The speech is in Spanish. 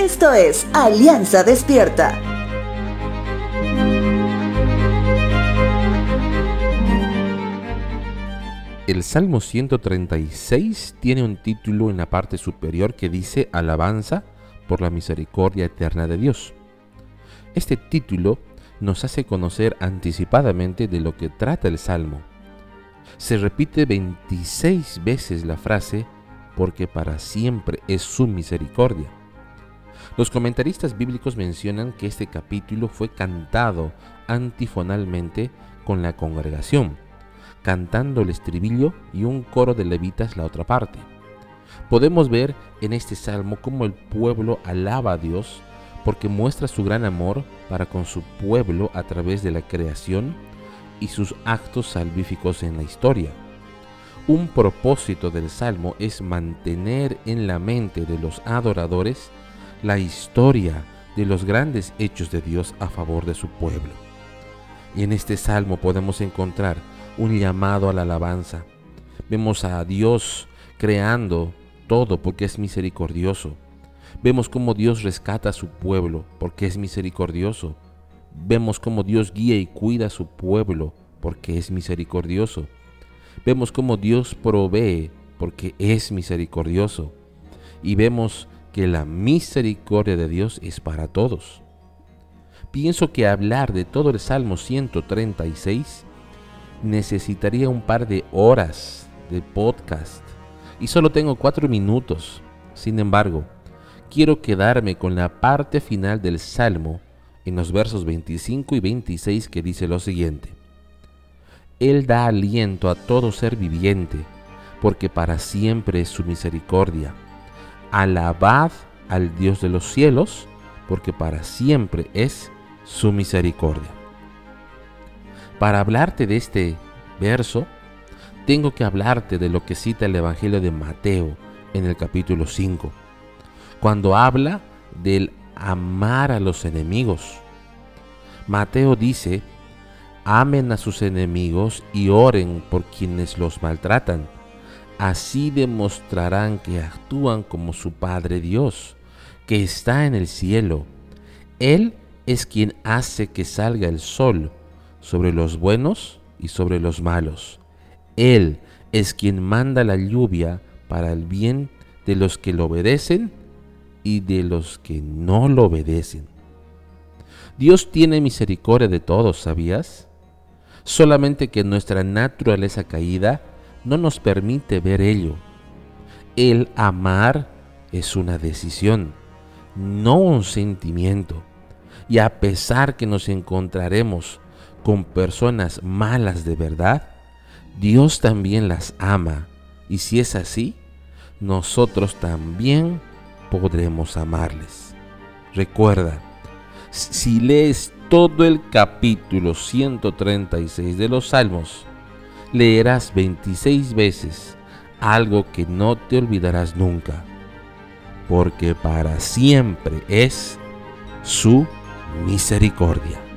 Esto es Alianza Despierta. El Salmo 136 tiene un título en la parte superior que dice Alabanza por la misericordia eterna de Dios. Este título nos hace conocer anticipadamente de lo que trata el Salmo. Se repite 26 veces la frase porque para siempre es su misericordia. Los comentaristas bíblicos mencionan que este capítulo fue cantado antifonalmente con la congregación, cantando el estribillo y un coro de levitas la otra parte. Podemos ver en este salmo cómo el pueblo alaba a Dios porque muestra su gran amor para con su pueblo a través de la creación y sus actos salvíficos en la historia. Un propósito del Salmo es mantener en la mente de los adoradores la historia de los grandes hechos de Dios a favor de su pueblo. Y en este Salmo podemos encontrar un llamado a la alabanza. Vemos a Dios creando todo porque es misericordioso. Vemos cómo Dios rescata a su pueblo porque es misericordioso. Vemos cómo Dios guía y cuida a su pueblo porque es misericordioso. Vemos cómo Dios provee porque es misericordioso. Y vemos que la misericordia de Dios es para todos. Pienso que hablar de todo el Salmo 136 necesitaría un par de horas de podcast y solo tengo cuatro minutos. Sin embargo, quiero quedarme con la parte final del Salmo en los versos 25 y 26 que dice lo siguiente. Él da aliento a todo ser viviente, porque para siempre es su misericordia. Alabad al Dios de los cielos, porque para siempre es su misericordia. Para hablarte de este verso, tengo que hablarte de lo que cita el Evangelio de Mateo en el capítulo 5, cuando habla del amar a los enemigos. Mateo dice amen a sus enemigos y oren por quienes los maltratan. Así demostrarán que actúan como su Padre Dios, que está en el cielo. Él es quien hace que salga el sol sobre los buenos y sobre los malos. Él es quien manda la lluvia para el bien de los que lo obedecen y de los que no lo obedecen. Dios tiene misericordia de todos, ¿sabías? solamente que nuestra naturaleza caída no nos permite ver ello. El amar es una decisión, no un sentimiento. Y a pesar que nos encontraremos con personas malas de verdad, Dios también las ama. Y si es así, nosotros también podremos amarles. Recuerda, si lees todo el capítulo 136 de los Salmos, leerás 26 veces algo que no te olvidarás nunca, porque para siempre es su misericordia.